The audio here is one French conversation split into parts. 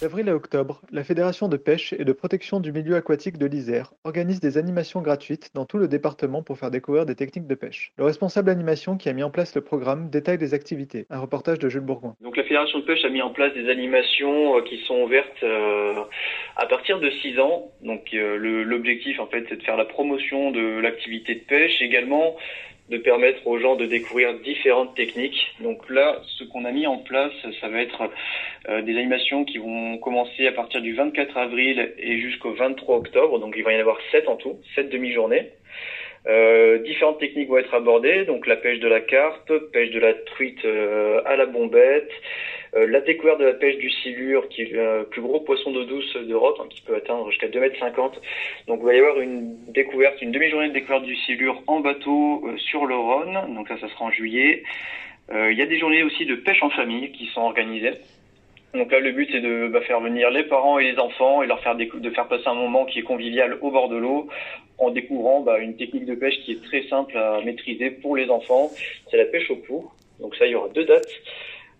D'avril à octobre, la Fédération de pêche et de protection du milieu aquatique de l'Isère organise des animations gratuites dans tout le département pour faire découvrir des techniques de pêche. Le responsable animation qui a mis en place le programme détaille les activités. Un reportage de Jules Bourgoin. Donc la Fédération de pêche a mis en place des animations euh, qui sont ouvertes euh, à partir de 6 ans. Donc euh, l'objectif en fait c'est de faire la promotion de l'activité de pêche, également de permettre aux gens de découvrir différentes techniques. Donc là, ce qu'on a mis en place, ça va être euh, des animations qui vont commencer à partir du 24 avril et jusqu'au 23 octobre. Donc il va y en avoir 7 en tout, 7 demi-journées. Euh, différentes techniques vont être abordées, donc la pêche de la carpe, pêche de la truite euh, à la bombette, euh, la découverte de la pêche du silure, qui est le plus gros poisson d'eau douce d'Europe, hein, qui peut atteindre jusqu'à 2,50 mètres. Donc il va y avoir une découverte, une demi-journée de découverte du silure en bateau euh, sur le Rhône. Donc ça, ça sera en juillet. Euh, il y a des journées aussi de pêche en famille qui sont organisées. Donc là, le but c'est de bah, faire venir les parents et les enfants et leur faire de faire passer un moment qui est convivial au bord de l'eau, en découvrant bah, une technique de pêche qui est très simple à maîtriser pour les enfants. C'est la pêche au pou. Donc ça, il y aura deux dates.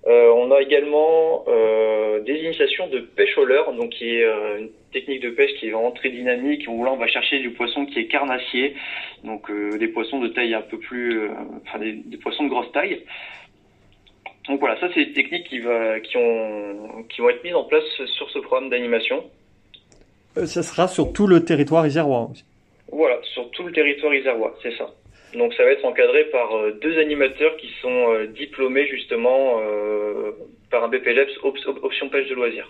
Euh, on a également euh, des initiations de pêche au leurre, donc qui est euh, une technique de pêche qui est vraiment très dynamique, où là on va chercher du poisson qui est carnassier, donc des poissons de taille un peu plus, enfin des, poissons de grosse taille. Donc voilà, ça c'est des techniques qui, va, qui, ont, qui vont être mises en place sur ce programme d'animation. ça sera sur tout le territoire isérois Voilà, sur tout le territoire isérois, c'est ça. Donc ça va être encadré par euh, deux animateurs qui sont euh, diplômés justement euh, par un BPLEPS option pêche de loisirs.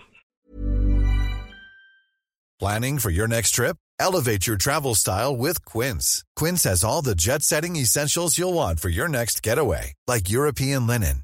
Planning for your next trip? Elevate your travel style with Quince. Quince has all the jet-setting essentials you'll want for your next getaway, like European linen,